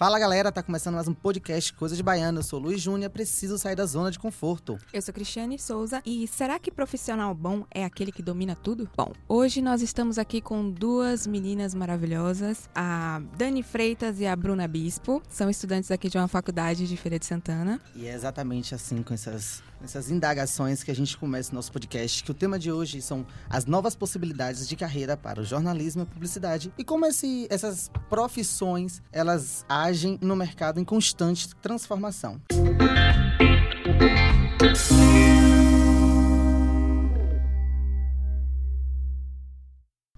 Fala galera, tá começando mais um podcast Coisa de Baiano. Eu sou Luiz Júnior, preciso sair da zona de conforto. Eu sou Cristiane Souza e será que profissional bom é aquele que domina tudo? Bom, hoje nós estamos aqui com duas meninas maravilhosas, a Dani Freitas e a Bruna Bispo. São estudantes aqui de uma faculdade de Feira de Santana. E é exatamente assim, com essas, essas indagações, que a gente começa o nosso podcast, que o tema de hoje são as novas possibilidades de carreira para o jornalismo e publicidade e como esse, essas profissões, elas agem no mercado em constante transformação.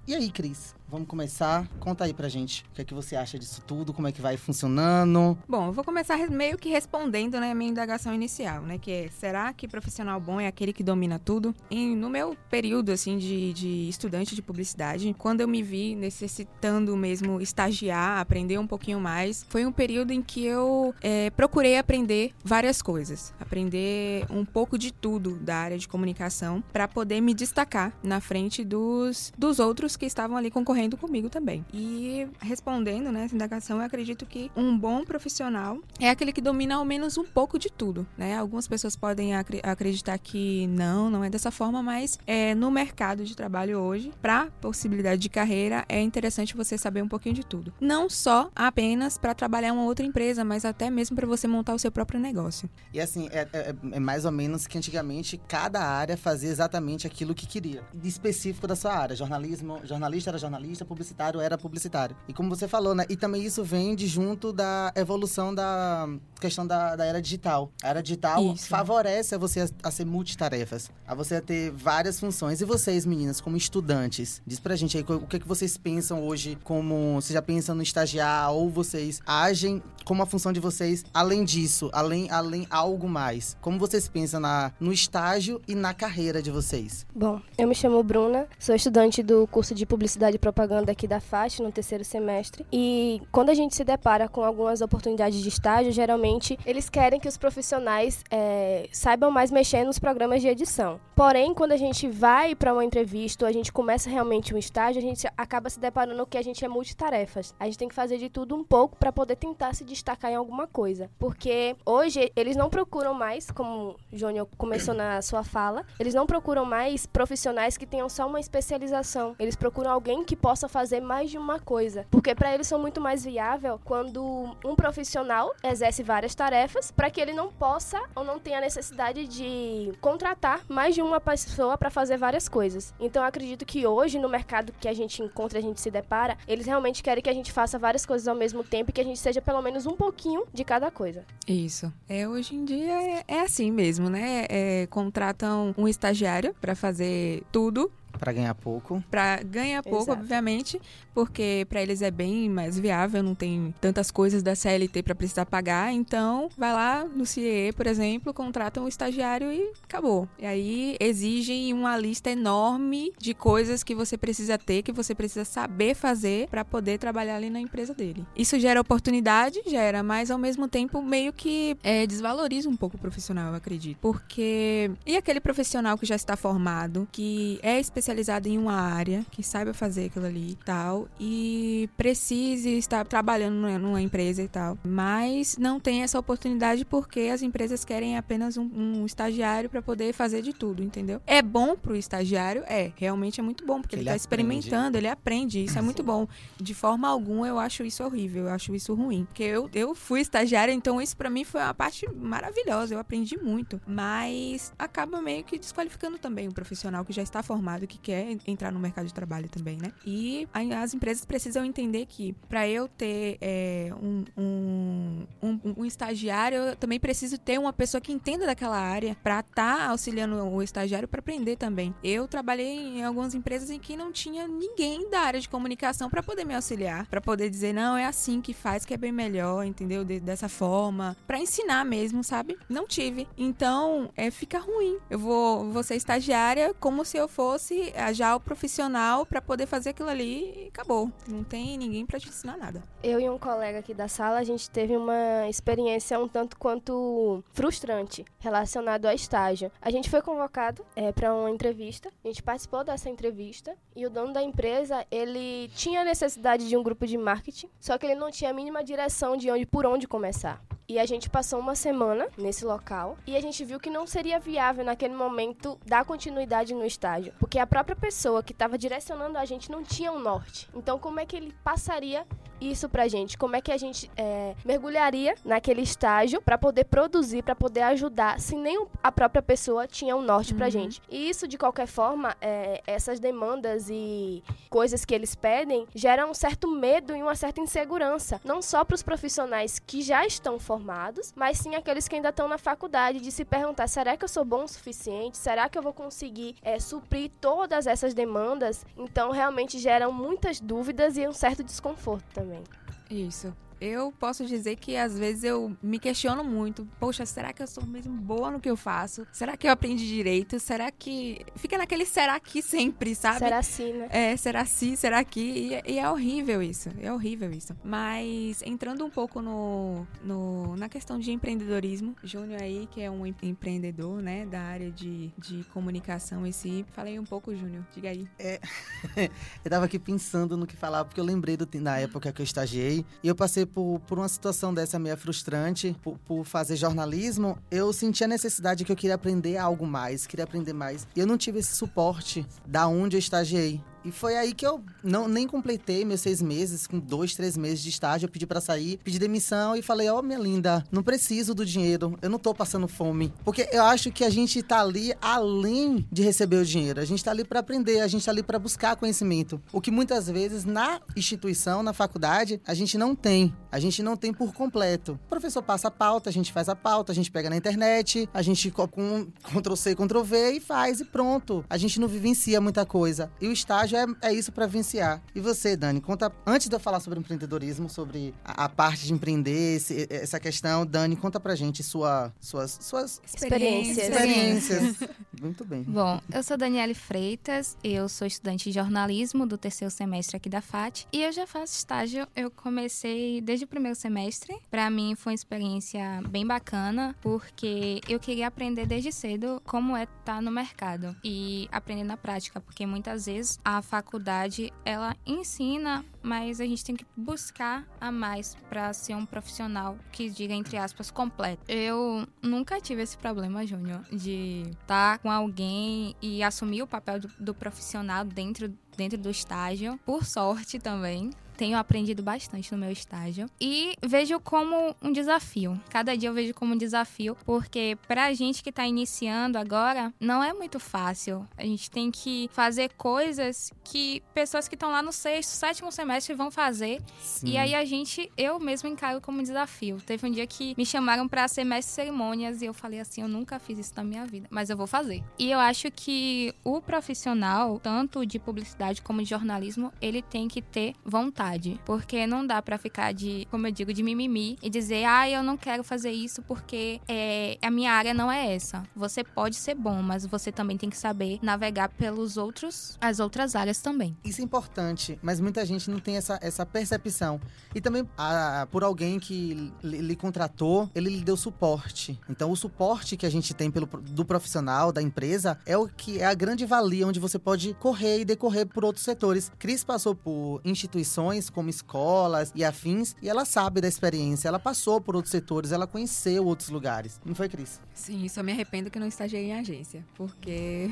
E aí, Cris? Vamos começar? Conta aí pra gente o que é que você acha disso tudo, como é que vai funcionando. Bom, eu vou começar meio que respondendo né, a minha indagação inicial, né? Que é, será que profissional bom é aquele que domina tudo? E no meu período, assim, de, de estudante de publicidade, quando eu me vi necessitando mesmo estagiar, aprender um pouquinho mais, foi um período em que eu é, procurei aprender várias coisas. Aprender um pouco de tudo da área de comunicação para poder me destacar na frente dos, dos outros que estavam ali concorrendo comigo também. E respondendo né, essa indagação, eu acredito que um bom profissional é aquele que domina ao menos um pouco de tudo. Né? Algumas pessoas podem acre acreditar que não, não é dessa forma, mas é, no mercado de trabalho hoje, para possibilidade de carreira, é interessante você saber um pouquinho de tudo. Não só apenas para trabalhar uma outra empresa, mas até mesmo para você montar o seu próprio negócio. E assim, é, é, é, mais ou menos que antigamente cada área fazia exatamente aquilo que queria, específico da sua área. Jornalismo, jornalista era jornalista jornalista, publicitário era publicitário. E como você falou, né? E também isso vem de junto da evolução da questão da, da era digital. A era digital isso. favorece a você a, a, ser multitarefas, a você a ter várias funções. E vocês, meninas, como estudantes, diz pra gente aí o que, é que vocês pensam hoje como... Você já pensa no estagiar ou vocês agem como a função de vocês, além disso, além, além algo mais? Como vocês pensam na, no estágio e na carreira de vocês? Bom, eu me chamo Bruna, sou estudante do curso de Publicidade e Propaganda aqui da FAST, no terceiro semestre. E quando a gente se depara com algumas oportunidades de estágio, geralmente eles querem que os profissionais é, saibam mais mexer nos programas de edição. Porém, quando a gente vai para uma entrevista a gente começa realmente um estágio, a gente acaba se deparando que a gente é multitarefas. A gente tem que fazer de tudo um pouco para poder tentar se destacar em alguma coisa. Porque hoje eles não procuram mais, como o Júnior começou na sua fala, eles não procuram mais profissionais que tenham só uma especialização. Eles procuram alguém que possa fazer mais de uma coisa. Porque para eles são muito mais viável quando um profissional exerce várias tarefas para que ele não possa ou não tenha necessidade de contratar mais de uma pessoa para fazer várias coisas. Então acredito que hoje no mercado que a gente encontra, a gente se depara, eles realmente querem que a gente faça várias coisas ao mesmo tempo e que a gente seja pelo menos um pouquinho de cada coisa. Isso. É, hoje em dia é, é assim mesmo, né? É, contratam um estagiário para fazer tudo para ganhar pouco. Para ganhar pouco, Exato. obviamente, porque para eles é bem mais viável, não tem tantas coisas da CLT para precisar pagar. Então, vai lá no CIE, por exemplo, contrata um estagiário e acabou. E aí exigem uma lista enorme de coisas que você precisa ter, que você precisa saber fazer para poder trabalhar ali na empresa dele. Isso gera oportunidade, gera, mas ao mesmo tempo meio que é, desvaloriza um pouco o profissional, eu acredito. Porque. E aquele profissional que já está formado, que é especializado em uma área, que saiba fazer aquilo ali e tal, e precise estar trabalhando numa empresa e tal, mas não tem essa oportunidade porque as empresas querem apenas um, um estagiário para poder fazer de tudo, entendeu? É bom pro estagiário? É, realmente é muito bom, porque ele, ele tá experimentando, ele aprende, isso é muito bom. De forma alguma eu acho isso horrível, eu acho isso ruim, porque eu, eu fui estagiária, então isso para mim foi uma parte maravilhosa, eu aprendi muito, mas acaba meio que desqualificando também o profissional que já está formado, que quer entrar no mercado de trabalho também, né? E as empresas precisam entender que para eu ter é, um, um, um, um, estagiário, eu também preciso ter uma pessoa que entenda daquela área para estar tá auxiliando o estagiário para aprender também. Eu trabalhei em algumas empresas em que não tinha ninguém da área de comunicação para poder me auxiliar, para poder dizer, não, é assim que faz, que é bem melhor, entendeu? De, dessa forma, para ensinar mesmo, sabe? Não tive. Então, é, fica ruim. Eu vou, vou ser estagiária como se eu fosse já o profissional para poder fazer aquilo ali e acabou. Não tem ninguém para te ensinar nada. Eu e um colega aqui da sala, a gente teve uma experiência um tanto quanto frustrante relacionado ao estágio. A gente foi convocado é, para uma entrevista, a gente participou dessa entrevista e o dono da empresa ele tinha necessidade de um grupo de marketing, só que ele não tinha a mínima direção de onde por onde começar. E a gente passou uma semana nesse local e a gente viu que não seria viável naquele momento dar continuidade no estágio, porque a própria pessoa que estava direcionando a gente não tinha um norte. Então, como é que ele passaria isso pra gente? Como é que a gente é, mergulharia naquele estágio para poder produzir, para poder ajudar, se nem a própria pessoa tinha um norte uhum. pra gente? E isso, de qualquer forma, é, essas demandas e coisas que eles pedem geram um certo medo e uma certa insegurança, não só para os profissionais que já estão formados, mas sim aqueles que ainda estão na faculdade, de se perguntar: será que eu sou bom o suficiente? Será que eu vou conseguir é, suprir todas essas demandas? Então, realmente geram muitas dúvidas e um certo desconforto também também. Isso eu posso dizer que às vezes eu me questiono muito. Poxa, será que eu sou mesmo boa no que eu faço? Será que eu aprendi direito? Será que. Fica naquele será que sempre, sabe? Será sim, né? É, será sim, será que. E, e, é horrível isso. É horrível isso. Mas entrando um pouco no, no, na questão de empreendedorismo, Júnior aí, que é um empreendedor, né, da área de, de comunicação em si. Falei um pouco, Júnior. Diga aí. É, eu tava aqui pensando no que falar, porque eu lembrei do, na época que eu estagiei e eu passei por, por uma situação dessa meio frustrante, por, por fazer jornalismo, eu senti a necessidade que eu queria aprender algo mais, queria aprender mais. E eu não tive esse suporte da onde eu estagiei. E foi aí que eu não, nem completei meus seis meses, com dois, três meses de estágio. Eu pedi para sair, pedi demissão e falei: Ó, oh, minha linda, não preciso do dinheiro, eu não tô passando fome. Porque eu acho que a gente tá ali além de receber o dinheiro. A gente tá ali para aprender, a gente tá ali para buscar conhecimento. O que muitas vezes na instituição, na faculdade, a gente não tem. A gente não tem por completo. O professor passa a pauta, a gente faz a pauta, a gente pega na internet, a gente com Ctrl C, Ctrl V e faz e pronto. A gente não vivencia muita coisa. E o estágio é, é isso para vivenciar. E você, Dani, conta, antes de eu falar sobre empreendedorismo, sobre a, a parte de empreender, esse, essa questão, Dani, conta pra gente sua, suas, suas experiências. experiências. Muito bem. Bom, eu sou Daniele Freitas, eu sou estudante de jornalismo do terceiro semestre aqui da FAT e eu já faço estágio. Eu comecei desde o primeiro semestre. Para mim foi uma experiência bem bacana, porque eu queria aprender desde cedo como é estar tá no mercado e aprender na prática, porque muitas vezes a faculdade ela ensina, mas a gente tem que buscar a mais para ser um profissional que diga entre aspas completo. Eu nunca tive esse problema, Júnior, de estar tá com alguém e assumir o papel do, do profissional dentro dentro do estágio, por sorte também tenho aprendido bastante no meu estágio e vejo como um desafio. Cada dia eu vejo como um desafio, porque pra gente que tá iniciando agora, não é muito fácil. A gente tem que fazer coisas que pessoas que estão lá no sexto, sétimo semestre vão fazer. Sim. E aí a gente, eu mesmo encaro como um desafio. Teve um dia que me chamaram para ser mestre de cerimônias e eu falei assim, eu nunca fiz isso na minha vida, mas eu vou fazer. E eu acho que o profissional, tanto de publicidade como de jornalismo, ele tem que ter vontade verdade. Porque não dá para ficar de, como eu digo, de mimimi e dizer, ah, eu não quero fazer isso porque é, a minha área não é essa. Você pode ser bom, mas você também tem que saber navegar pelos outros, as outras áreas também. Isso é importante, mas muita gente não tem essa, essa percepção. E também a, por alguém que lhe contratou, ele lhe deu suporte. Então o suporte que a gente tem pelo, do profissional, da empresa, é o que é a grande valia onde você pode correr e decorrer por outros setores. Cris passou por instituições como escolas e afins, e ela sabe da experiência, ela passou por outros setores, ela conheceu outros lugares. Não foi, Cris? Sim, só me arrependo que não estagiei em agência, porque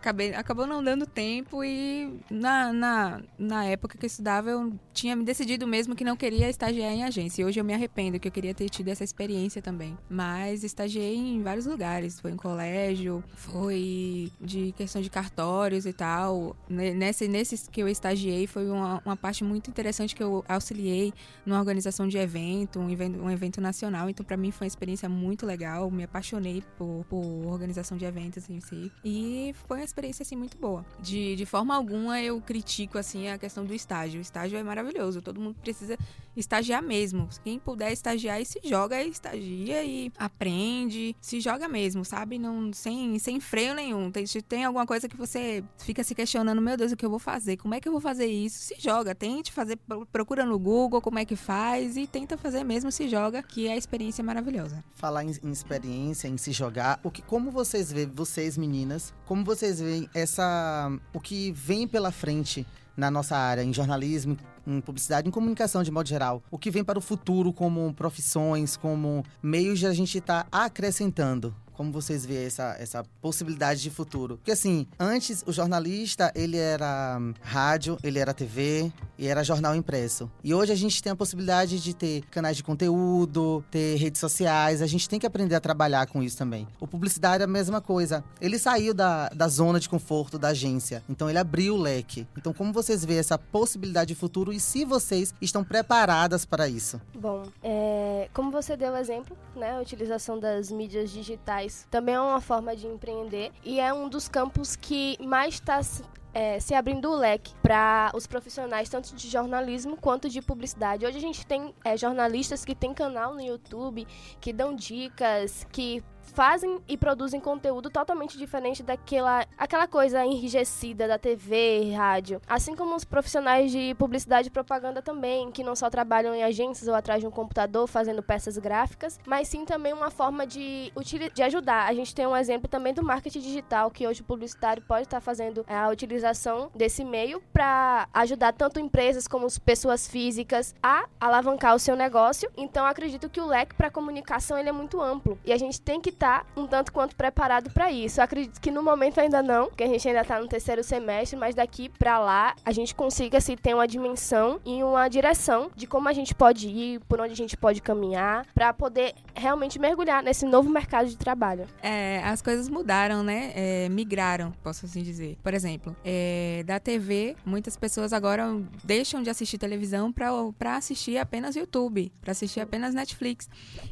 acabei, acabou não dando tempo e na, na, na época que eu estudava eu tinha me decidido mesmo que não queria estagiar em agência. E hoje eu me arrependo que eu queria ter tido essa experiência também. Mas estagiei em vários lugares. Foi em colégio, foi de questão de cartórios e tal. Nesse, nesses que eu estagiei foi uma, uma parte muito interessante que eu auxiliei numa organização de evento, um evento, um evento nacional. Então para mim foi uma experiência muito legal. Me apaixonei por, por organização de eventos em si. E foi experiência assim muito boa. De, de forma alguma eu critico assim a questão do estágio. O estágio é maravilhoso, todo mundo precisa estagiar mesmo. Quem puder estagiar e se joga, estagia e aprende, se joga mesmo, sabe? Não sem, sem freio nenhum. Tem, tem alguma coisa que você fica se questionando, meu Deus, o que eu vou fazer? Como é que eu vou fazer isso? Se joga, tente fazer, procura no Google como é que faz e tenta fazer mesmo, se joga, que a experiência é maravilhosa. Falar em, em experiência, em se jogar, o que, como vocês veem, vocês meninas, como vocês veem essa, o que vem pela frente na nossa área, em jornalismo, em publicidade, em comunicação de modo geral. O que vem para o futuro como profissões, como meios de a gente estar tá acrescentando como vocês veem essa, essa possibilidade de futuro? Porque assim, antes o jornalista, ele era rádio, ele era TV e era jornal impresso. E hoje a gente tem a possibilidade de ter canais de conteúdo, ter redes sociais, a gente tem que aprender a trabalhar com isso também. O publicitário é a mesma coisa. Ele saiu da, da zona de conforto da agência, então ele abriu o leque. Então como vocês veem essa possibilidade de futuro e se vocês estão preparadas para isso? Bom, é, como você deu o exemplo, né, a utilização das mídias digitais também é uma forma de empreender e é um dos campos que mais está é, se abrindo o leque para os profissionais, tanto de jornalismo quanto de publicidade. Hoje a gente tem é, jornalistas que têm canal no YouTube, que dão dicas, que fazem e produzem conteúdo totalmente diferente daquela aquela coisa enrijecida da TV, rádio. Assim como os profissionais de publicidade e propaganda também, que não só trabalham em agências ou atrás de um computador fazendo peças gráficas, mas sim também uma forma de, de ajudar. A gente tem um exemplo também do marketing digital, que hoje o publicitário pode estar fazendo é, a utilização desse meio para ajudar tanto empresas como pessoas físicas a alavancar o seu negócio. Então acredito que o leque para comunicação ele é muito amplo e a gente tem que estar tá um tanto quanto preparado para isso. Eu acredito que no momento ainda não, porque a gente ainda está no terceiro semestre, mas daqui para lá a gente consiga se ter uma dimensão e uma direção de como a gente pode ir, por onde a gente pode caminhar, para poder realmente mergulhar nesse novo mercado de trabalho. É, as coisas mudaram, né? É, migraram, posso assim dizer. Por exemplo, é, da TV, muitas pessoas agora deixam de assistir televisão para assistir apenas YouTube, para assistir apenas Netflix.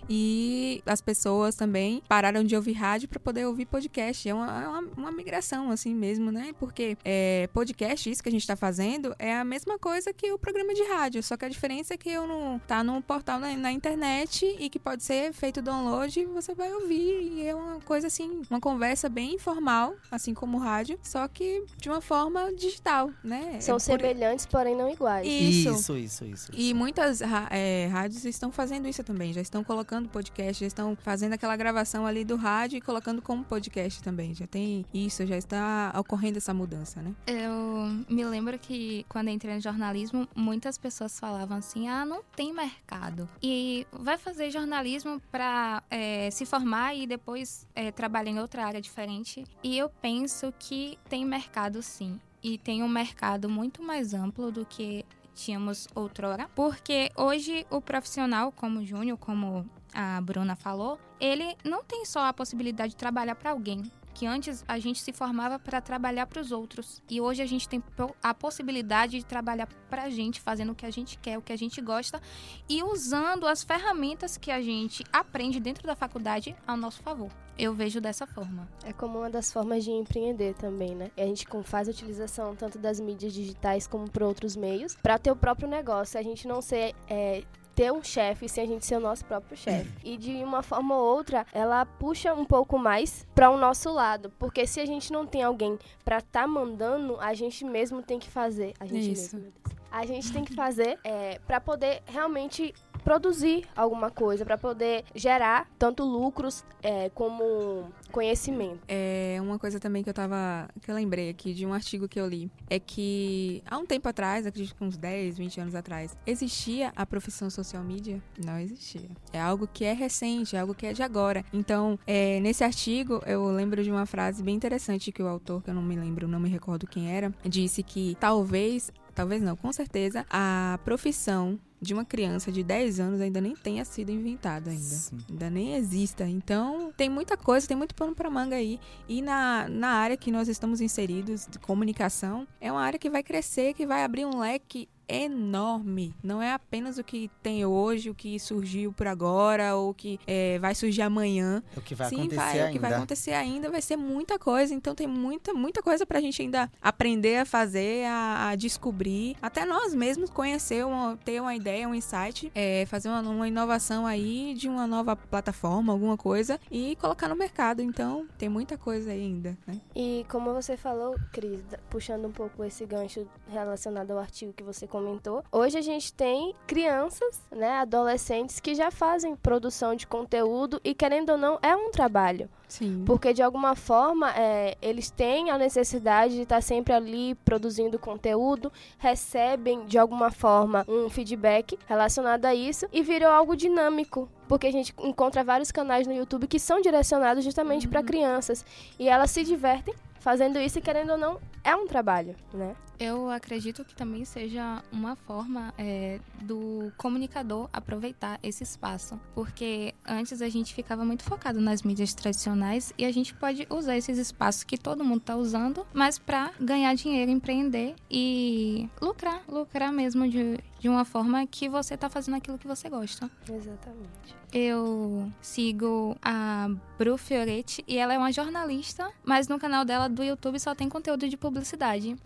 E as pessoas também pararam de ouvir rádio para poder ouvir podcast. É uma, é uma, uma, migração, assim mesmo, né? Porque é, podcast, isso que a gente está fazendo, é a mesma coisa que o programa de rádio. Só que a diferença é que eu não tá num portal na, na internet e que pode ser feito download e você vai ouvir. E é uma coisa assim, uma conversa bem informal, assim como o rádio, só que de uma forma digital, né? São é semelhantes, porém não iguais. Isso, isso, isso. isso. E muitas é, rádios estão fazendo isso também, já estão colocando podcast, já estão fazendo aquela gravação ali do rádio e colocando como podcast também. Já tem isso, já está ocorrendo essa mudança, né? Eu me lembro que quando entrei no jornalismo, muitas pessoas falavam assim: ah, não tem mercado. E vai fazer jornalismo para é, se formar e depois é, trabalhar em outra área diferente. E eu penso que tem mercado sim. E tem um mercado muito mais amplo do que tínhamos outrora, porque hoje o profissional como Júnior, como a Bruna falou, ele não tem só a possibilidade de trabalhar para alguém, que antes a gente se formava para trabalhar para os outros e hoje a gente tem a possibilidade de trabalhar para a gente, fazendo o que a gente quer, o que a gente gosta e usando as ferramentas que a gente aprende dentro da faculdade ao nosso favor. Eu vejo dessa forma. É como uma das formas de empreender também, né? E a gente faz a utilização tanto das mídias digitais como para outros meios para ter o próprio negócio. A gente não ser é, ter um chefe sem a gente ser o nosso próprio chefe. E de uma forma ou outra, ela puxa um pouco mais para o nosso lado, porque se a gente não tem alguém para estar tá mandando, a gente mesmo tem que fazer. A gente Isso. mesmo. A gente tem que fazer é, para poder realmente produzir alguma coisa, para poder gerar tanto lucros é, como conhecimento. É uma coisa também que eu tava. que eu lembrei aqui de um artigo que eu li. É que há um tempo atrás, acredito que uns 10, 20 anos atrás, existia a profissão social media? Não existia. É algo que é recente, é algo que é de agora. Então, é, nesse artigo, eu lembro de uma frase bem interessante que o autor, que eu não me lembro, não me recordo quem era, disse que talvez talvez não, com certeza, a profissão de uma criança de 10 anos ainda nem tenha sido inventada ainda. Sim. Ainda nem exista. Então, tem muita coisa, tem muito pano para manga aí. E na, na área que nós estamos inseridos, de comunicação, é uma área que vai crescer, que vai abrir um leque enorme. Não é apenas o que tem hoje, o que surgiu por agora, ou o que é, vai surgir amanhã. É o que vai Sim, acontecer vai, ainda. o que vai acontecer ainda vai ser muita coisa. Então tem muita, muita coisa pra gente ainda aprender a fazer, a, a descobrir. Até nós mesmos conhecer, uma, ter uma ideia, um insight, é, fazer uma, uma inovação aí de uma nova plataforma, alguma coisa, e colocar no mercado. Então tem muita coisa aí ainda, né? E como você falou, Cris, puxando um pouco esse gancho relacionado ao artigo que você comentou, hoje a gente tem crianças, né, adolescentes que já fazem produção de conteúdo e querendo ou não é um trabalho, Sim. porque de alguma forma é, eles têm a necessidade de estar sempre ali produzindo conteúdo, recebem de alguma forma um feedback relacionado a isso e virou algo dinâmico. Porque a gente encontra vários canais no YouTube que são direcionados justamente para crianças. E elas se divertem fazendo isso e querendo ou não, é um trabalho, né? Eu acredito que também seja uma forma é, do comunicador aproveitar esse espaço. Porque antes a gente ficava muito focado nas mídias tradicionais e a gente pode usar esses espaços que todo mundo está usando, mas para ganhar dinheiro, empreender e lucrar. Lucrar mesmo de, de uma forma que você está fazendo aquilo que você gosta. Exatamente. Eu sigo a Bru Fioretti e ela é uma jornalista, mas no canal dela do YouTube só tem conteúdo de publicidade.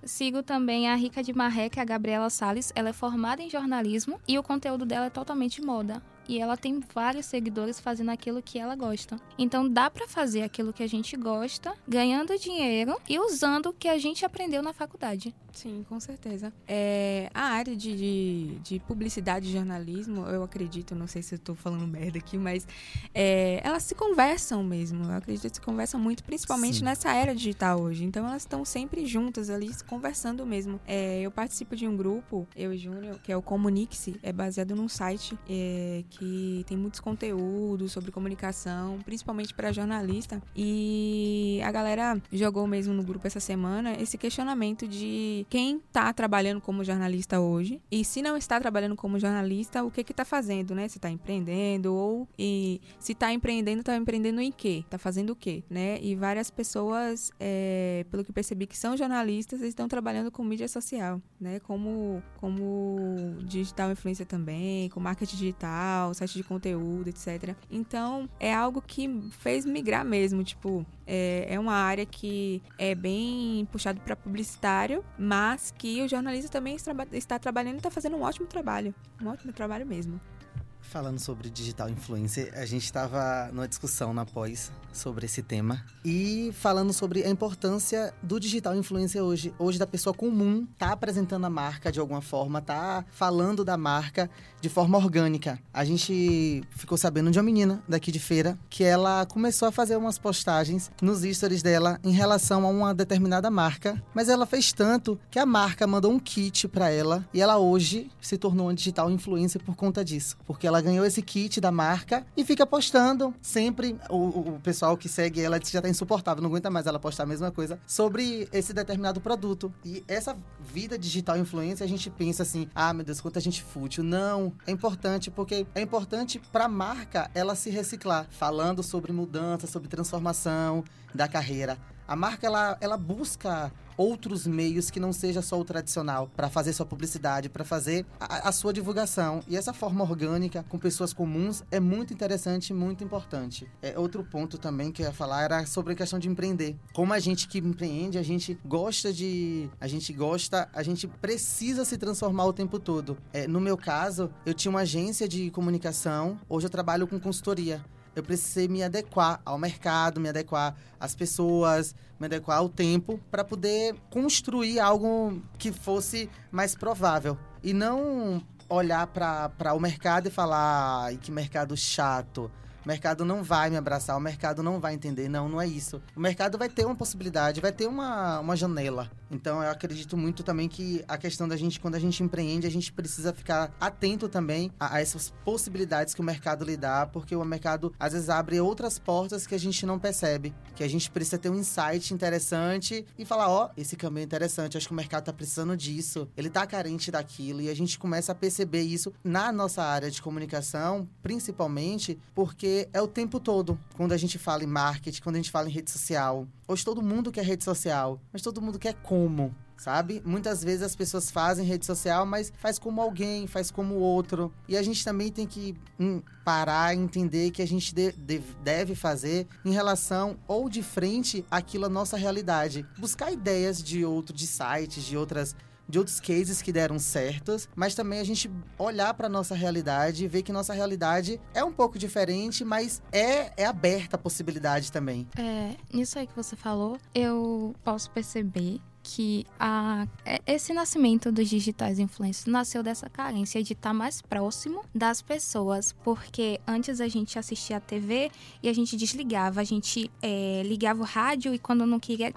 Sigo também a Rica de Marré, que é a Gabriela Salles. Ela é formada em jornalismo e o conteúdo dela é totalmente moda. E ela tem vários seguidores fazendo aquilo que ela gosta. Então dá pra fazer aquilo que a gente gosta, ganhando dinheiro e usando o que a gente aprendeu na faculdade. Sim, com certeza. É, a área de, de, de publicidade e jornalismo, eu acredito, não sei se eu tô falando merda aqui, mas é, elas se conversam mesmo. Eu acredito que se conversam muito, principalmente Sim. nessa era digital hoje. Então elas estão sempre juntas ali, se conversando mesmo. É, eu participo de um grupo, eu e Júnior, que é o Comunique-se, é baseado num site é, que tem muitos conteúdos sobre comunicação, principalmente para jornalista. E a galera jogou mesmo no grupo essa semana esse questionamento de quem tá trabalhando como jornalista hoje e se não está trabalhando como jornalista, o que que tá fazendo, né? Se tá empreendendo ou e se tá empreendendo, tá empreendendo em quê? Tá fazendo o quê, né? E várias pessoas, é, pelo que percebi que são jornalistas, estão trabalhando com mídia social, né? Como como digital influencer também, com marketing digital, site de conteúdo, etc. Então, é algo que fez migrar mesmo, tipo, é, é uma área que é bem puxado para publicitário, mas que o jornalista também está trabalhando e está fazendo um ótimo trabalho. Um ótimo trabalho mesmo. Falando sobre digital influencer, a gente estava numa discussão na pós sobre esse tema e falando sobre a importância do digital influencer hoje, hoje da pessoa comum tá apresentando a marca de alguma forma, tá falando da marca de forma orgânica. A gente ficou sabendo de uma menina daqui de feira que ela começou a fazer umas postagens nos stories dela em relação a uma determinada marca, mas ela fez tanto que a marca mandou um kit para ela e ela hoje se tornou uma digital influencer por conta disso, porque ela ganhou esse kit da marca e fica postando sempre o, o- pessoal que segue ela já tá insuportável, não aguenta mais ela postar a mesma coisa sobre esse determinado produto. E essa vida digital influencer, a gente pensa assim: "Ah, meu Deus, quanta gente fútil". Não, é importante porque é importante para a marca ela se reciclar, falando sobre mudança, sobre transformação da carreira. A marca ela, ela busca outros meios que não seja só o tradicional para fazer sua publicidade, para fazer a, a sua divulgação. E essa forma orgânica com pessoas comuns é muito interessante e muito importante. É, outro ponto também que eu ia falar era sobre a questão de empreender. Como a gente que empreende, a gente gosta de, a gente gosta, a gente precisa se transformar o tempo todo. É, no meu caso, eu tinha uma agência de comunicação. Hoje eu trabalho com consultoria eu precisei me adequar ao mercado, me adequar às pessoas, me adequar ao tempo para poder construir algo que fosse mais provável e não olhar para o mercado e falar, que mercado chato. Mercado não vai me abraçar, o mercado não vai entender. Não, não é isso. O mercado vai ter uma possibilidade, vai ter uma, uma janela. Então eu acredito muito também que a questão da gente, quando a gente empreende, a gente precisa ficar atento também a, a essas possibilidades que o mercado lhe dá, porque o mercado às vezes abre outras portas que a gente não percebe. Que a gente precisa ter um insight interessante e falar: ó, esse caminho é interessante, acho que o mercado tá precisando disso, ele tá carente daquilo, e a gente começa a perceber isso na nossa área de comunicação, principalmente porque é o tempo todo. Quando a gente fala em marketing, quando a gente fala em rede social. Hoje todo mundo quer rede social, mas todo mundo quer como. sabe? Muitas vezes as pessoas fazem rede social, mas faz como alguém, faz como outro. E a gente também tem que hum, parar e entender que a gente de, de, deve fazer em relação ou de frente àquilo a nossa realidade. Buscar ideias de outro, de sites, de outras de outros cases que deram certos, mas também a gente olhar para nossa realidade e ver que nossa realidade é um pouco diferente, mas é, é aberta a possibilidade também. É, nisso aí que você falou, eu posso perceber que a, é, esse nascimento dos digitais influencers nasceu dessa carência de estar mais próximo das pessoas, porque antes a gente assistia a TV e a gente desligava, a gente é, ligava o rádio e quando não queria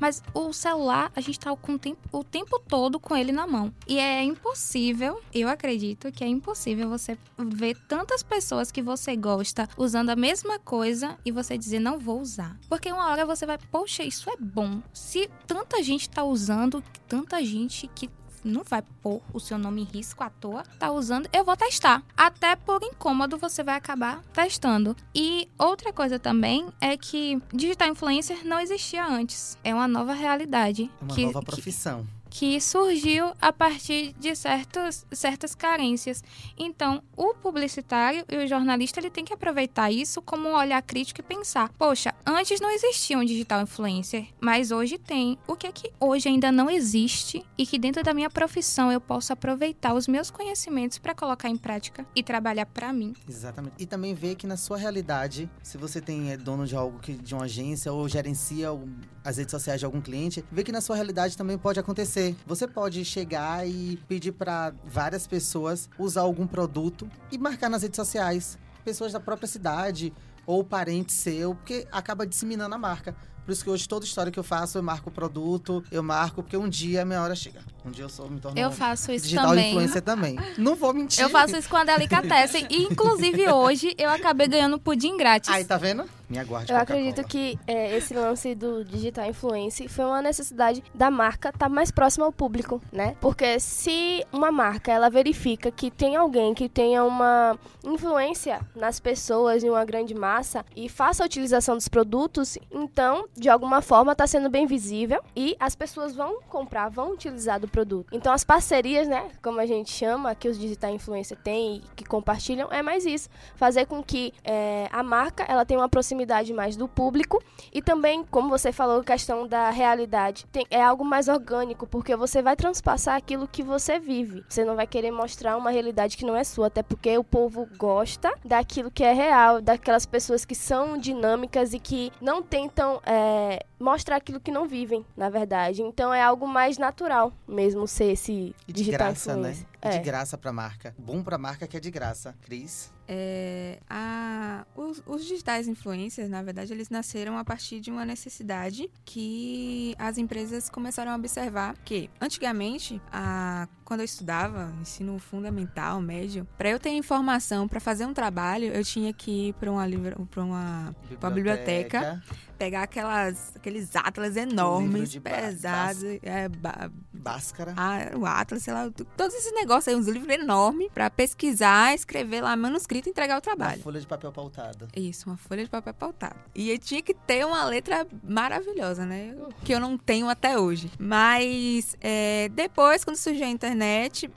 mas o celular, a gente tá com o tempo, o tempo todo com ele na mão. E é impossível, eu acredito que é impossível você ver tantas pessoas que você gosta usando a mesma coisa e você dizer não vou usar. Porque uma hora você vai, poxa, isso é bom. Se tanta gente tá usando, tanta gente que não vai pôr o seu nome em risco à toa, tá usando, eu vou testar. Até por incômodo você vai acabar testando. E outra coisa também é que digital influencer não existia antes. É uma nova realidade. Uma que, nova profissão. Que, que surgiu a partir de certos, certas carências. Então, o publicitário e o jornalista ele tem que aproveitar isso como um olhar crítico e pensar: poxa, antes não existia um digital influencer, mas hoje tem. O que é que hoje ainda não existe e que dentro da minha profissão eu posso aproveitar os meus conhecimentos para colocar em prática e trabalhar para mim? Exatamente. E também ver que na sua realidade, se você tem é dono de algo que de uma agência ou gerencia as redes sociais de algum cliente, ver que na sua realidade também pode acontecer. Você pode chegar e pedir para várias pessoas usar algum produto e marcar nas redes sociais. Pessoas da própria cidade ou parente seu, porque acaba disseminando a marca. Por isso que hoje toda história que eu faço, eu marco o produto, eu marco, porque um dia a minha hora chega. Um dia eu sou, me torno Eu faço isso digital também. influencer também. Não vou mentir. Eu faço isso com a Delicatessen. e, inclusive, hoje eu acabei ganhando pudim grátis. Aí, tá vendo? Me aguarde Eu acredito que é, esse lance do digital influence foi uma necessidade da marca estar tá mais próxima ao público, né? Porque se uma marca ela verifica que tem alguém que tenha uma influência nas pessoas em uma grande massa e faça a utilização dos produtos, então de alguma forma está sendo bem visível e as pessoas vão comprar, vão utilizar do produto. Então as parcerias, né, como a gente chama, que os digital influencers têm e que compartilham, é mais isso, fazer com que é, a marca ela tenha uma proximidade mais do público e também, como você falou, questão da realidade, tem, é algo mais orgânico porque você vai transpassar aquilo que você vive. Você não vai querer mostrar uma realidade que não é sua, até porque o povo gosta daquilo que é real, daquelas pessoas que são dinâmicas e que não tentam é, é, mostrar aquilo que não vivem, na verdade. Então é algo mais natural mesmo ser esse e de digital graça, influencer. né? É. De graça pra marca. Bom pra marca que é de graça. Cris? É, a, os, os, digitais influencers, na verdade, eles nasceram a partir de uma necessidade que as empresas começaram a observar que, antigamente, a, quando eu estudava ensino fundamental, médio, para eu ter informação para fazer um trabalho, eu tinha que ir para uma, pra uma, biblioteca. uma biblioteca pegar aquelas, aqueles atlas enormes, pesados. É, ba Báscara. Ah, o atlas, sei lá, todos esses negócios aí, uns livros enormes, para pesquisar, escrever lá manuscrito e entregar o trabalho. Uma folha de papel pautada. Isso, uma folha de papel pautada. E eu tinha que ter uma letra maravilhosa, né? Que eu não tenho até hoje. Mas é, depois, quando surgiu a internet,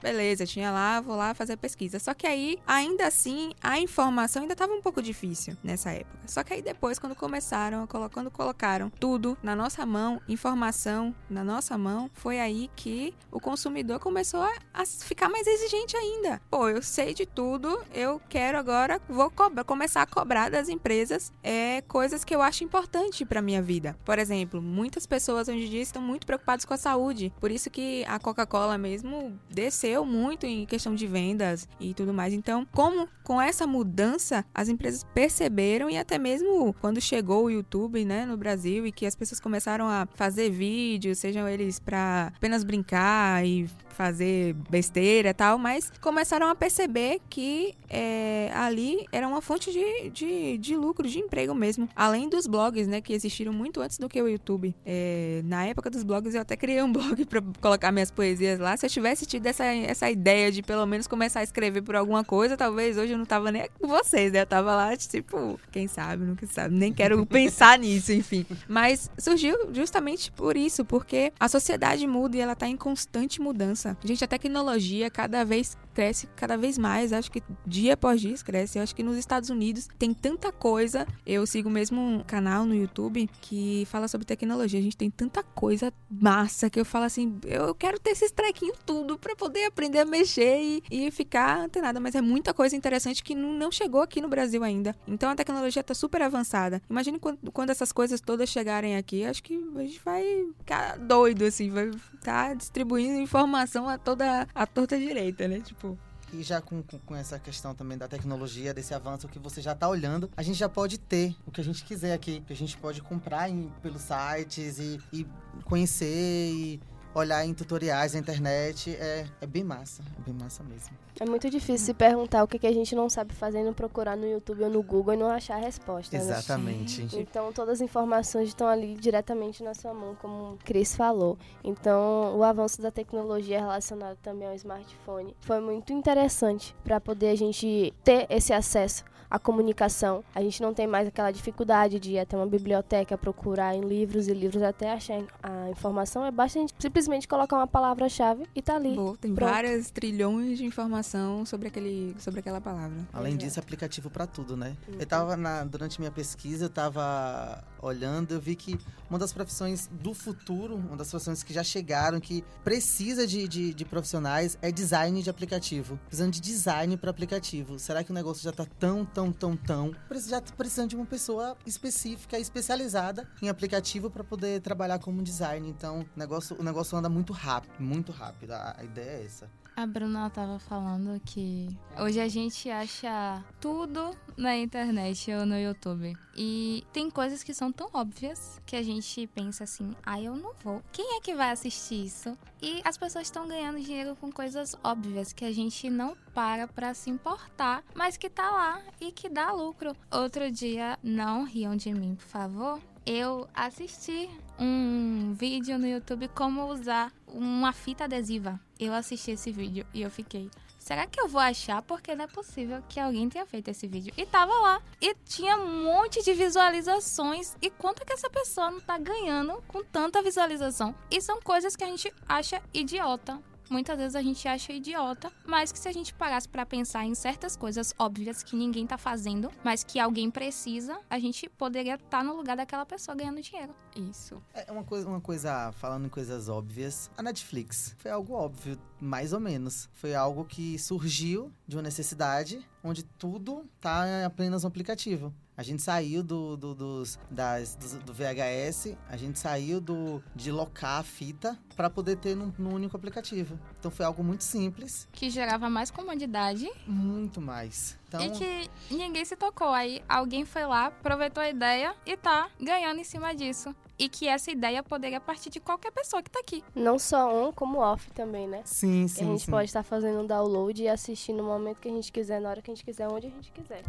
beleza, tinha lá, vou lá fazer pesquisa. Só que aí, ainda assim, a informação ainda estava um pouco difícil nessa época. Só que aí depois, quando começaram a quando colocaram tudo na nossa mão, informação na nossa mão, foi aí que o consumidor começou a, a ficar mais exigente ainda. Pô, eu sei de tudo, eu quero agora, vou cobrar, começar a cobrar das empresas é, coisas que eu acho importante para minha vida. Por exemplo, muitas pessoas hoje em dia estão muito preocupadas com a saúde, por isso que a Coca-Cola mesmo desceu muito em questão de vendas e tudo mais. Então, como com essa mudança as empresas perceberam e até mesmo quando chegou o YouTube né, no Brasil e que as pessoas começaram a fazer vídeos, sejam eles para apenas brincar e fazer besteira e tal, mas começaram a perceber que é, ali era uma fonte de, de, de, lucro, de emprego mesmo. Além dos blogs, né, que existiram muito antes do que o YouTube. É, na época dos blogs, eu até criei um blog para colocar minhas poesias lá. Se eu tivesse tido essa, essa ideia de pelo menos começar a escrever por alguma coisa, talvez hoje eu não tava nem com vocês, né? Eu tava lá, tipo, quem sabe, nunca sabe. Nem quero pensar nisso, enfim. Mas surgiu justamente por isso, porque a sociedade muda e ela tá em constante mudança. Gente, a tecnologia cada vez cresce cada vez mais. Acho que dia após dia cresce. Eu acho que nos Estados Unidos tem tanta coisa. Eu sigo mesmo um canal no YouTube que fala sobre tecnologia. A gente tem tanta coisa massa que eu falo assim, eu quero ter esses trequinhos tudo para poder aprender a mexer e, e ficar antenada. Mas é muita coisa interessante que não, chegou aqui no Brasil ainda. Então a tecnologia tá super avançada. Imagine quando, quando essas coisas todas chegarem aqui, acho que a gente vai ficar doido, assim, vai tá distribuindo informação a toda a torta direita, né? Tipo, e já com, com, essa questão também da tecnologia, desse avanço que você já está olhando, a gente já pode ter o que a gente quiser aqui. Que a gente pode comprar em, pelos sites e, e conhecer e olhar em tutoriais na internet. É, é bem massa, é bem massa mesmo. É muito difícil se perguntar o que, que a gente não sabe fazer e procurar no YouTube ou no Google e não achar a resposta. Né? Exatamente. Né? Então todas as informações estão ali diretamente na sua mão, como o Cris falou. Então o avanço da tecnologia relacionado também ao smartphone foi muito interessante para poder a gente ter esse acesso à comunicação. A gente não tem mais aquela dificuldade de ir até uma biblioteca procurar em livros e livros até achar a informação. É basta a gente simplesmente colocar uma palavra-chave e tá ali. Boa, tem pronto. várias trilhões de informação sobre, aquele, sobre aquela palavra. Além disso, aplicativo para tudo, né? Uhum. Eu tava na, durante minha pesquisa, eu tava olhando, eu vi que uma das profissões do futuro, uma das profissões que já chegaram, que precisa de, de, de profissionais, é design de aplicativo. Precisando de design para aplicativo. Será que o negócio já tá tão, tão, tão, tão? Já tá precisando de uma pessoa específica, especializada em aplicativo para poder trabalhar como design. Então, o negócio, o negócio anda muito rápido, muito rápido. A, a ideia é essa. A Bruna estava falando que hoje a gente acha tudo na internet ou no YouTube. E tem coisas que são tão óbvias que a gente pensa assim: ah, eu não vou. Quem é que vai assistir isso? E as pessoas estão ganhando dinheiro com coisas óbvias que a gente não para para se importar, mas que tá lá e que dá lucro. Outro dia, não riam de mim, por favor eu assisti um vídeo no YouTube como usar uma fita adesiva. Eu assisti esse vídeo e eu fiquei, será que eu vou achar? Porque não é possível que alguém tenha feito esse vídeo. E tava lá. E tinha um monte de visualizações. E quanto que essa pessoa não tá ganhando com tanta visualização? E são coisas que a gente acha idiota muitas vezes a gente acha idiota, mas que se a gente parasse para pensar em certas coisas óbvias que ninguém tá fazendo, mas que alguém precisa, a gente poderia estar tá no lugar daquela pessoa ganhando dinheiro. Isso. É uma coisa, uma coisa, falando em coisas óbvias, a Netflix foi algo óbvio, mais ou menos. Foi algo que surgiu de uma necessidade, onde tudo tá apenas um aplicativo. A gente saiu do, do, dos, das, do VHS, a gente saiu do, de locar a fita para poder ter num, num, único aplicativo. Então foi algo muito simples. Que gerava mais comodidade. Muito mais. Então... E que ninguém se tocou. Aí alguém foi lá, aproveitou a ideia e tá ganhando em cima disso. E que essa ideia poderia partir de qualquer pessoa que tá aqui. Não só on, como off também, né? Sim, sim. a gente sim. pode estar fazendo um download e assistir no momento que a gente quiser, na hora que a gente quiser, onde a gente quiser.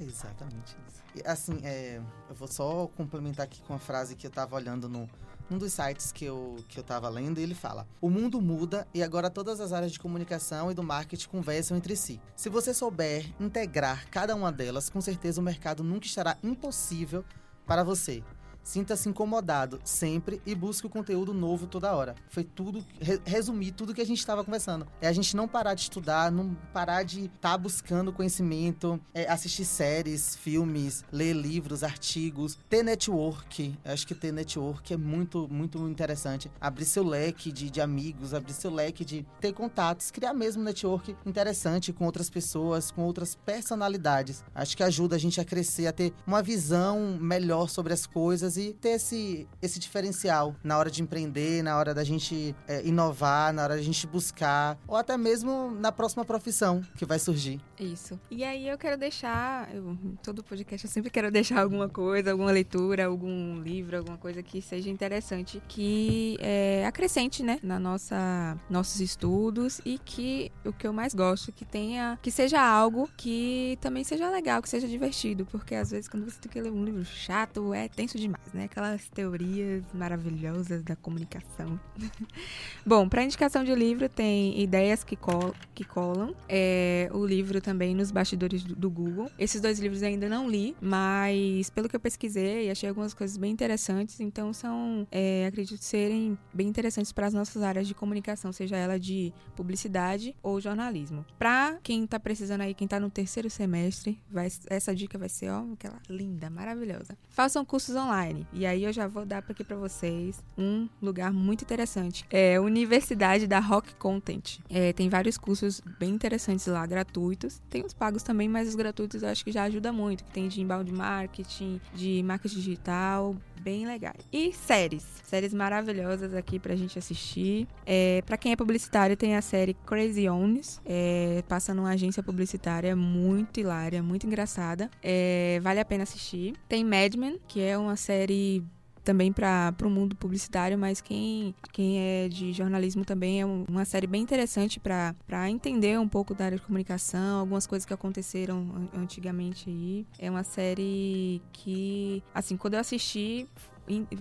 Exatamente isso. E, assim, é, eu vou só complementar aqui com uma frase que eu tava olhando no, num dos sites que eu, que eu tava lendo, ele fala: O mundo muda e agora todas as áreas de comunicação e do marketing conversam entre si. Se você souber integrar cada uma delas, com certeza o mercado nunca estará impossível para você. Sinta-se incomodado sempre e busque o conteúdo novo toda hora. Foi tudo, re, resumir tudo que a gente estava conversando. É a gente não parar de estudar, não parar de estar tá buscando conhecimento, é assistir séries, filmes, ler livros, artigos, ter network. Acho que ter network é muito, muito interessante. Abrir seu leque de, de amigos, abrir seu leque de ter contatos, criar mesmo network interessante com outras pessoas, com outras personalidades. Acho que ajuda a gente a crescer, a ter uma visão melhor sobre as coisas coisas e ter esse, esse diferencial na hora de empreender, na hora da gente é, inovar, na hora da gente buscar, ou até mesmo na próxima profissão que vai surgir. Isso. E aí eu quero deixar, eu, todo podcast eu sempre quero deixar alguma coisa, alguma leitura, algum livro, alguma coisa que seja interessante, que é, acrescente, né, na nossa nossos estudos e que o que eu mais gosto que tenha, que seja algo que também seja legal, que seja divertido, porque às vezes quando você tem que ler um livro chato é tenso demais, né? Aquelas teorias maravilhosas da comunicação. Bom, para indicação de livro tem Ideias que, col que Colam, é, o livro também Nos Bastidores do, do Google. Esses dois livros ainda não li, mas pelo que eu pesquisei, achei algumas coisas bem interessantes, então são, é, acredito serem bem interessantes para as nossas áreas de comunicação, seja ela de publicidade ou jornalismo. Para quem tá precisando aí, quem tá no terceiro semestre, vai, essa dica vai ser, ó, aquela linda, maravilhosa. Façam cursos online. E aí eu já vou dar aqui para vocês um lugar muito interessante. É a Universidade da Rock Content. É, tem vários cursos bem interessantes lá, gratuitos. Tem os pagos também, mas os gratuitos eu acho que já ajuda muito. Que tem de inbound marketing, de marketing digital, bem legais. E séries. Séries maravilhosas aqui pra gente assistir. É, pra quem é publicitário, tem a série Crazy Owns. É, passa numa agência publicitária muito hilária, muito engraçada. É, vale a pena assistir. Tem Mad Men, que é uma série também para o mundo publicitário, mas quem, quem é de jornalismo também é uma série bem interessante para entender um pouco da área de comunicação, algumas coisas que aconteceram antigamente aí. É uma série que, assim, quando eu assisti,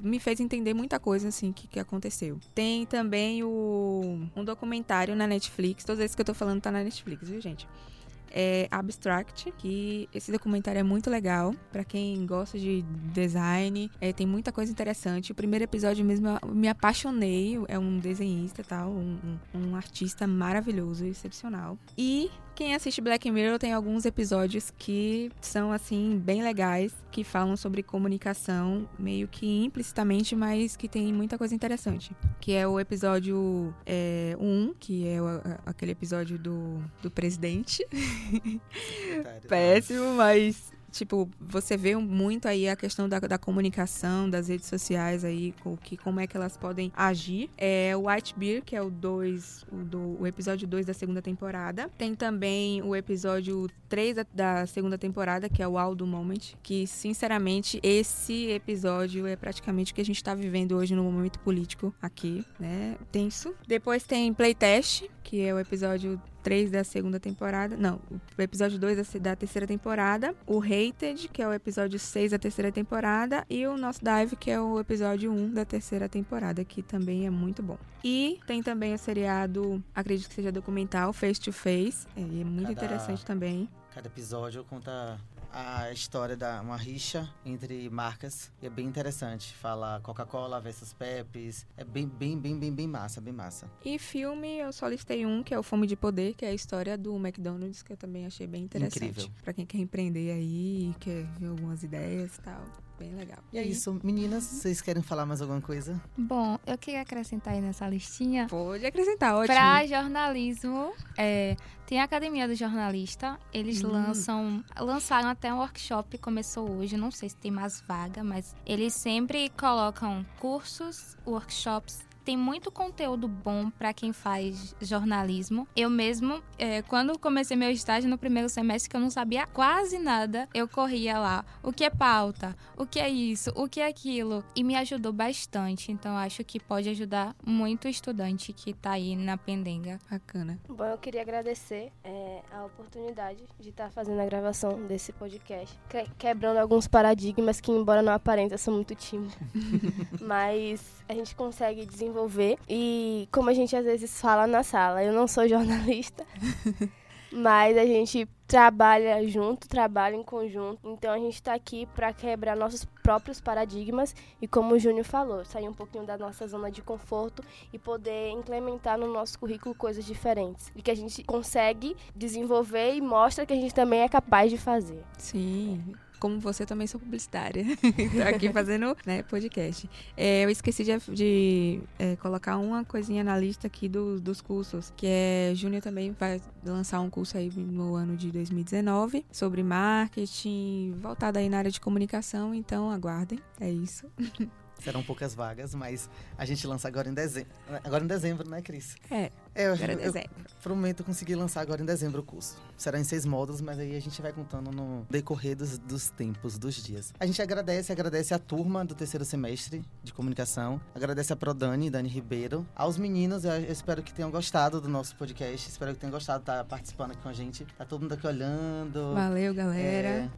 me fez entender muita coisa assim que, que aconteceu. Tem também o, um documentário na Netflix, todas vezes que eu tô falando tá na Netflix, viu, gente? É Abstract, que esse documentário é muito legal para quem gosta de design, é, tem muita coisa interessante. O primeiro episódio mesmo eu me apaixonei, é um desenhista tal, um, um, um artista maravilhoso, excepcional. E quem assiste Black Mirror tem alguns episódios que são assim bem legais, que falam sobre comunicação meio que implicitamente, mas que tem muita coisa interessante. Que é o episódio 1, é, um, que é o, aquele episódio do, do presidente. Péssimo, mas tipo, você vê muito aí a questão da, da comunicação, das redes sociais aí, com que, como é que elas podem agir. É o White Beer, que é o 2, o, do, o episódio 2 da segunda temporada. Tem também o episódio 3 da, da segunda temporada, que é o All do Moment, que, sinceramente, esse episódio é praticamente o que a gente tá vivendo hoje no momento político aqui, né? Tenso. Depois tem Playtest, que é o episódio 3 da segunda temporada. Não, o episódio 2 da, da, terceira temporada. O Hated, que é o episódio 6 da terceira temporada. E o nosso Dive, que é o episódio 1 da terceira temporada, que também é muito bom. E tem também o seriado, acredito que seja documental, Face to Face. É, é muito cada, interessante também. Cada episódio conta a história da uma rixa entre marcas e é bem interessante. Fala Coca-Cola versus Pepsi. É bem, bem, bem, bem, bem massa, bem massa. E filme, eu só listei um, que é o Fome de Poder, que é a história do McDonald's, que eu também achei bem interessante. Incrível. Pra quem quer empreender aí, quer ver algumas ideias e tal bem legal. E é isso, meninas, vocês querem falar mais alguma coisa? Bom, eu queria acrescentar aí nessa listinha. Pode acrescentar, ótimo. Pra jornalismo, é, tem a Academia do Jornalista, eles hum. lançam, lançaram até um workshop, começou hoje, não sei se tem mais vaga, mas eles sempre colocam cursos, workshops tem muito conteúdo bom para quem faz jornalismo. Eu mesmo, é, quando comecei meu estágio no primeiro semestre, que eu não sabia quase nada, eu corria lá. O que é pauta? O que é isso? O que é aquilo? E me ajudou bastante. Então, acho que pode ajudar muito o estudante que tá aí na pendenga. Bacana. Bom, eu queria agradecer é, a oportunidade de estar tá fazendo a gravação desse podcast, quebrando alguns paradigmas que, embora não aparentem, são muito tímidos. Mas a gente consegue desenvolver desenvolver. E como a gente às vezes fala na sala, eu não sou jornalista, mas a gente trabalha junto, trabalha em conjunto. Então a gente está aqui para quebrar nossos próprios paradigmas e, como o Júnior falou, sair um pouquinho da nossa zona de conforto e poder implementar no nosso currículo coisas diferentes e que a gente consegue desenvolver e mostra que a gente também é capaz de fazer. Sim. Como você também sou publicitária. Tô aqui fazendo né, podcast. É, eu esqueci de, de é, colocar uma coisinha na lista aqui do, dos cursos, que é Júnior também vai lançar um curso aí no ano de 2019 sobre marketing, voltado aí na área de comunicação, então aguardem. É isso. Serão poucas vagas, mas a gente lança agora em dezembro. Agora em dezembro, né, Cris? É. É, eu, Agora é eu dezembro. prometo conseguir lançar agora em dezembro o curso. Será em seis módulos, mas aí a gente vai contando no decorrer dos, dos tempos, dos dias. A gente agradece, agradece a turma do terceiro semestre de comunicação. Agradece a Prodani, Dani Ribeiro. Aos meninos, eu, eu espero que tenham gostado do nosso podcast. Espero que tenham gostado de estar participando aqui com a gente. Tá todo mundo aqui olhando. Valeu, galera.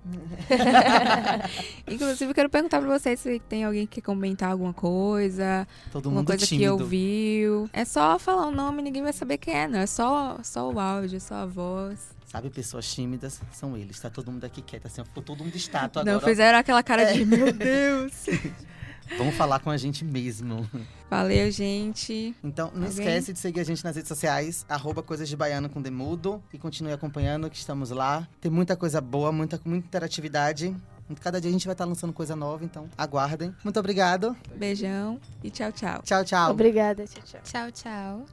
É, Inclusive, eu quero perguntar pra vocês se tem alguém que quer comentar alguma coisa, todo alguma mundo coisa tímido. que ouviu. É só falar o nome, ninguém vai saber quem é, não. É só, só o áudio, só a voz. Sabe, pessoas tímidas são eles. Tá todo mundo aqui quieto, assim, ficou todo mundo estátua não agora. ó. fizeram aquela cara É. de meu Deus. Vamos falar com a gente mesmo. Valeu, gente. Então, não Alguém? esquece de seguir a gente nas redes sociais, arroba Coisas de Baiano com Demudo. E continue acompanhando, que estamos lá. Tem muita coisa boa, muita, muita interatividade. Cada dia a gente vai estar lançando coisa nova, então aguardem. Muito obrigado. Beijão e tchau, tchau. Tchau, tchau. Obrigada, tchau, tchau. Tchau, tchau.